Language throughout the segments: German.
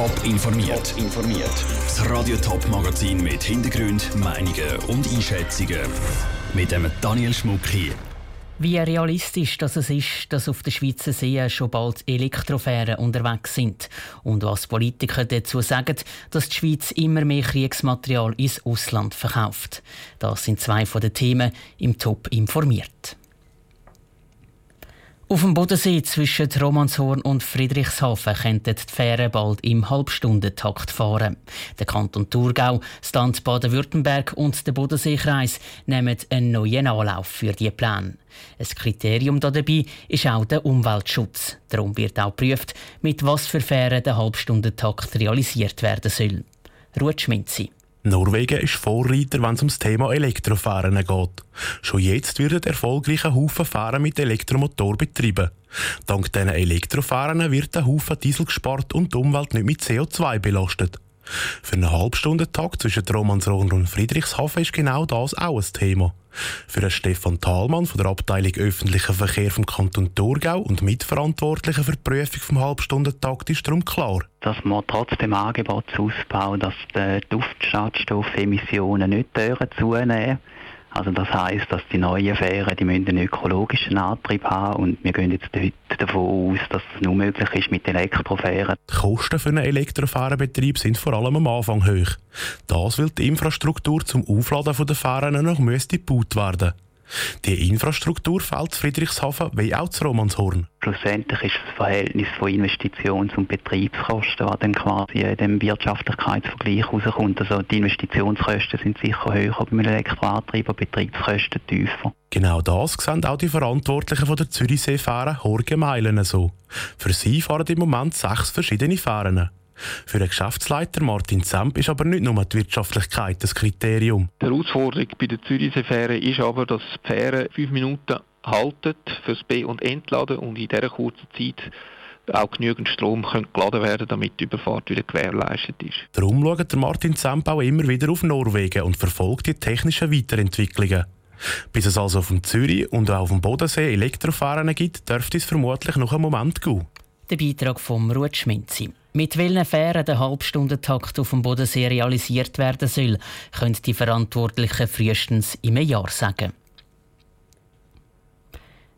Top informiert. informiert. Das Radio Top Magazin mit Hintergrund, Meinungen und Einschätzungen mit dem Daniel Schmuck hier. Wie realistisch dass es ist, dass auf der Schweizer See schon bald Elektrofähren unterwegs sind und was Politiker dazu sagen, dass die Schweiz immer mehr Kriegsmaterial ins Ausland verkauft. Das sind zwei von den Themen im Top informiert. Auf dem Bodensee zwischen Romanshorn und Friedrichshafen könnten die Fähren bald im Halbstundentakt fahren. Der Kanton Thurgau, das Land Baden-Württemberg und der Bodenseekreis nehmen einen neuen Anlauf für die Pläne. Ein Kriterium dabei ist auch der Umweltschutz. Darum wird auch geprüft, mit was für Fähren der Halbstundentakt realisiert werden soll. Ruhe Schminzi. Norwegen ist Vorreiter, wenn es ums Thema Elektrofahren geht. Schon jetzt werden erfolgreiche Haufen Fahren mit Elektromotor betrieben. Dank diesen Elektrofahren wird der Haufen Diesel gespart und die Umwelt nicht mit CO2 belastet. Für einen Halbstundentag zwischen Romansrohr und Friedrichshafen ist genau das auch ein Thema. Für Stefan Thalmann von der Abteilung Öffentlicher Verkehr vom Kanton Thurgau und Mitverantwortlicher für die Prüfung vom Halbstundentakt ist darum klar. Dass man trotz dem Angebotsausbau, dass die Duftschadstoffemissionen nicht zunehmen also das heißt, dass die neuen Fähren die einen ökologischen Antrieb haben und wir gehen jetzt heute davon aus, dass es nur möglich ist mit Elektrofähren. Die Kosten für einen Elektrofährenbetrieb sind vor allem am Anfang hoch. Das will die Infrastruktur zum Aufladen der Fähren noch müsste gebaut werden. Die Infrastruktur fällt Friedrichshafen wie auch zu Romanshorn. Schlussendlich ist das Verhältnis von Investitions- und Betriebskosten, was dann quasi in dem Wirtschaftlichkeitsvergleich rauskommt. Also die Investitionskosten sind sicher höher beim Elektroantrieb, aber Betriebskosten tiefer. Genau das sehen auch die Verantwortlichen von der Zürichseefähre Horge Meilen so. Für sie fahren im Moment sechs verschiedene Fähren. Für den Geschäftsleiter Martin Zemp ist aber nicht nur die Wirtschaftlichkeit das Kriterium. Die Herausforderung bei der Zürichsee-Fähre ist aber, dass die Fähre fünf Minuten halten fürs B- und Entladen und in dieser kurzen Zeit auch genügend Strom geladen werden damit die Überfahrt wieder gewährleistet ist. Darum schaut Martin Zemp auch immer wieder auf Norwegen und verfolgt die technischen Weiterentwicklungen. Bis es also auf dem Zürich und auch auf dem Bodensee Elektrofahren gibt, dürfte es vermutlich noch einen Moment gehen. Der Beitrag vom Ruth Schminzi. Mit welchen Fähren der Halbstundentakt auf dem Bodensee realisiert werden soll, können die Verantwortlichen frühestens im Jahr sagen.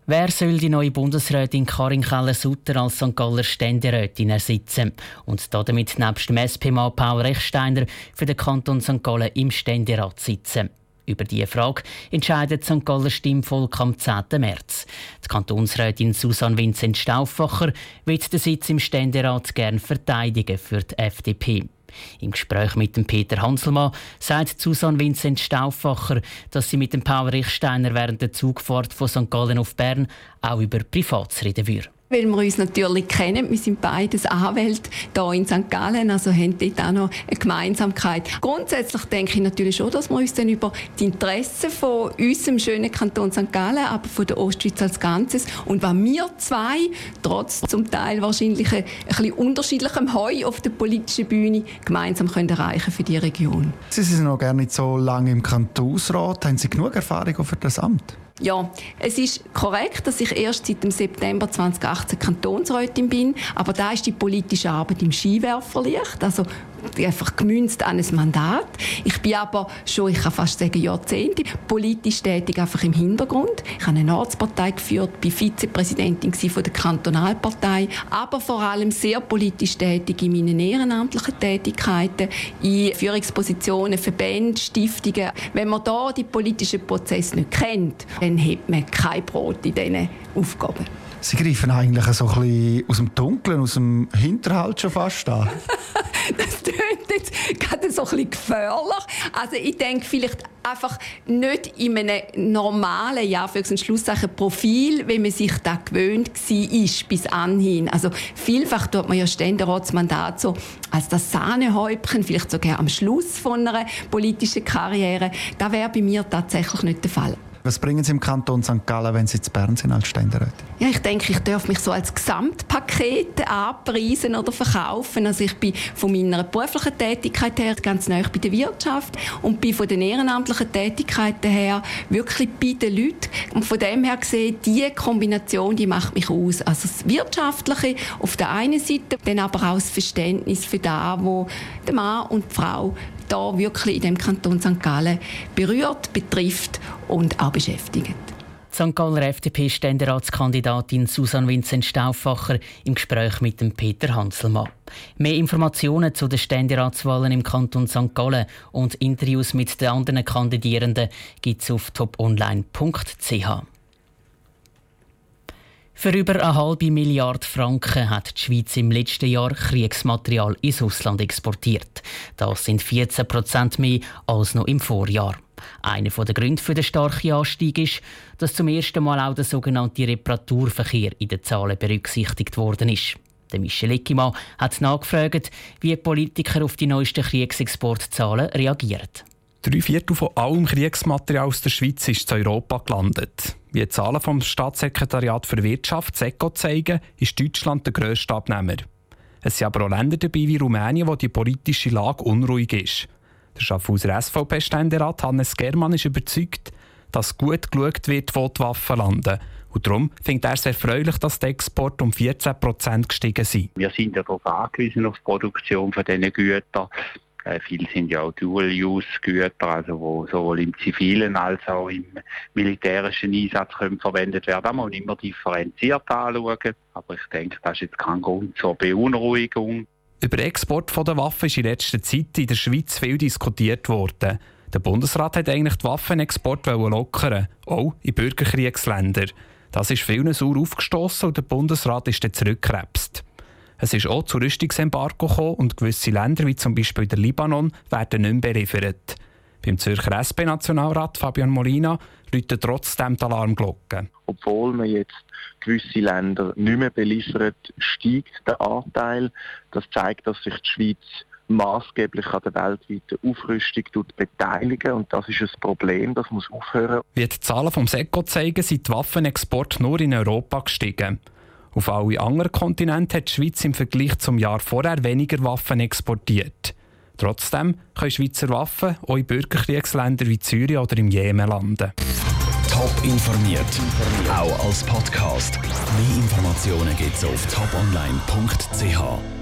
Wer soll die neue Bundesrätin Karin Keller-Sutter als St. Galler Ständerätin ersetzen und damit nebst dem SP-Mann Paul Rechsteiner für den Kanton St. Gallen im Ständerat sitzen? Über diese Frage entscheidet St. Galler Stimmvolk am 10. März. Die Kantonsrätin Susanne Vincent Stauffacher wird den Sitz im Ständerat gern verteidigen für die FDP. Im Gespräch mit dem Peter Hanselmann sagt Susanne Vincent Stauffacher, dass sie mit dem Paul Richsteiner während der Zugfahrt von St. Gallen auf Bern auch über Privats reden würde weil wir uns natürlich kennen. Wir sind beides Anwälte hier in St. Gallen, also haben dort auch noch eine Gemeinsamkeit. Grundsätzlich denke ich natürlich schon, dass wir uns dann über die Interessen von unserem schönen Kanton St. Gallen, aber von der Ostschweiz als Ganzes und was wir zwei, trotz zum Teil wahrscheinlich ein, bisschen unterschiedlichem Heu auf der politischen Bühne, gemeinsam können erreichen für die Region. Sie sind noch gar nicht so lange im Kantonsrat. Haben Sie genug Erfahrung für das Amt? Ja, es ist korrekt, dass ich erst seit dem September 2018 Kantonsrätin bin, aber da ist die politische Arbeit im Skiwerferlicht, also einfach gemünzt an ein Mandat. Ich bin aber schon, ich kann fast sagen, Jahrzehnte politisch tätig, einfach im Hintergrund. Ich habe eine Ortspartei geführt, bin Vizepräsidentin von der Kantonalpartei, aber vor allem sehr politisch tätig in meinen ehrenamtlichen Tätigkeiten, in Führungspositionen, Verbänden, Stiftungen. Wenn man da die politischen Prozesse nicht kennt, dann hat man kein Brot in diesen Aufgaben. Sie greifen eigentlich so ein bisschen aus dem Dunkeln, aus dem Hinterhalt schon fast an. das klingt jetzt gerade so ein bisschen gefährlich. Also ich denke vielleicht einfach nicht in einem normalen, ja, für ein Schlusszeichen Profil, wie man sich da gewöhnt war bis anhin. Also vielfach tut man ja Ständeratsmandat so als das Sahnehäubchen, vielleicht sogar am Schluss von einer politischen Karriere. Das wäre bei mir tatsächlich nicht der Fall. Was bringen Sie im Kanton St. Gallen, wenn Sie zu Bern sind als Ständerätin? Ja, ich denke, ich darf mich so als Gesamtpaket anpreisen oder verkaufen. Also ich bin von meiner beruflichen Tätigkeit her ganz nah bei der Wirtschaft und bin von den ehrenamtlichen Tätigkeiten her wirklich bei den Leuten. Und von dem her gesehen, diese Kombination, die macht mich aus. Also das Wirtschaftliche auf der einen Seite, dann aber auch das Verständnis für das, wo der Mann und die Frau da wirklich in dem Kanton St. Gallen berührt, betrifft und auch beschäftigt. St. Galler FDP-Ständeratskandidatin Susanne Vincent Stauffacher im Gespräch mit dem Peter Hanselmann. Mehr Informationen zu den Ständeratswahlen im Kanton St. Gallen und Interviews mit den anderen Kandidierenden gibt es auf toponline.ch. Für über eine halbe Milliarde Franken hat die Schweiz im letzten Jahr Kriegsmaterial ins Ausland exportiert. Das sind 14 Prozent mehr als noch im Vorjahr. Einer der Gründe für den starken Anstieg ist, dass zum ersten Mal auch der sogenannte Reparaturverkehr in den Zahlen berücksichtigt worden ist. Der Michel Eckimann hat nachgefragt, wie Politiker auf die neuesten Kriegsexportzahlen reagieren. Drei Viertel von allem Kriegsmaterial aus der Schweiz ist in Europa gelandet. Wie Zahlen vom Staatssekretariat für Wirtschaft SECO zeigen, ist Deutschland der grösste Abnehmer. Es sind aber auch Länder dabei wie Rumänien, wo die politische Lage unruhig ist. Der Schaffhauser SVP-Ständerat Hannes Germann ist überzeugt, dass gut geschaut wird, wo die Waffen landen. Und darum findet er es erfreulich, dass die Exporte um 14 Prozent gestiegen sind. Wir sind ja darauf angewiesen, auf die Produktion von diesen Gütern. Äh, viele sind ja auch Dual-Use-Güter, also wo sowohl im zivilen als auch im militärischen Einsatz können verwendet werden. Da muss man immer differenziert anschauen. Aber ich denke, das ist jetzt kein Grund zur Beunruhigung. Über den Export der Waffen ist in letzter Zeit in der Schweiz viel diskutiert worden. Der Bundesrat hat eigentlich die Waffenexport lockern, auch in Bürgerkriegsländer. Das ist vielen sauer aufgestoßen und der Bundesrat ist dann zurückgekrebst. Es ist auch zu Rüstungsembargo gekommen und gewisse Länder, wie zum Beispiel der Libanon, werden nicht mehr beliefert. Beim Zürcher SP-Nationalrat Fabian Molina läutet trotzdem die Alarmglocke. Obwohl man jetzt gewisse Länder nicht mehr beliefert, steigt der Anteil. Das zeigt, dass sich die Schweiz maßgeblich an der weltweiten Aufrüstung beteiligen und das ist ein Problem, das muss aufhören. Wie die Zahlen vom SECO zeigen, sind die Waffenexporte nur in Europa gestiegen. Auf alle anderen Kontinente hat die Schweiz im Vergleich zum Jahr vorher weniger Waffen exportiert. Trotzdem können Schweizer Waffen auch in Bürgerkriegsländern wie Syrien oder im Jemen landen. Top informiert, auch als Podcast. Mehr Informationen gibt es auf toponline.ch.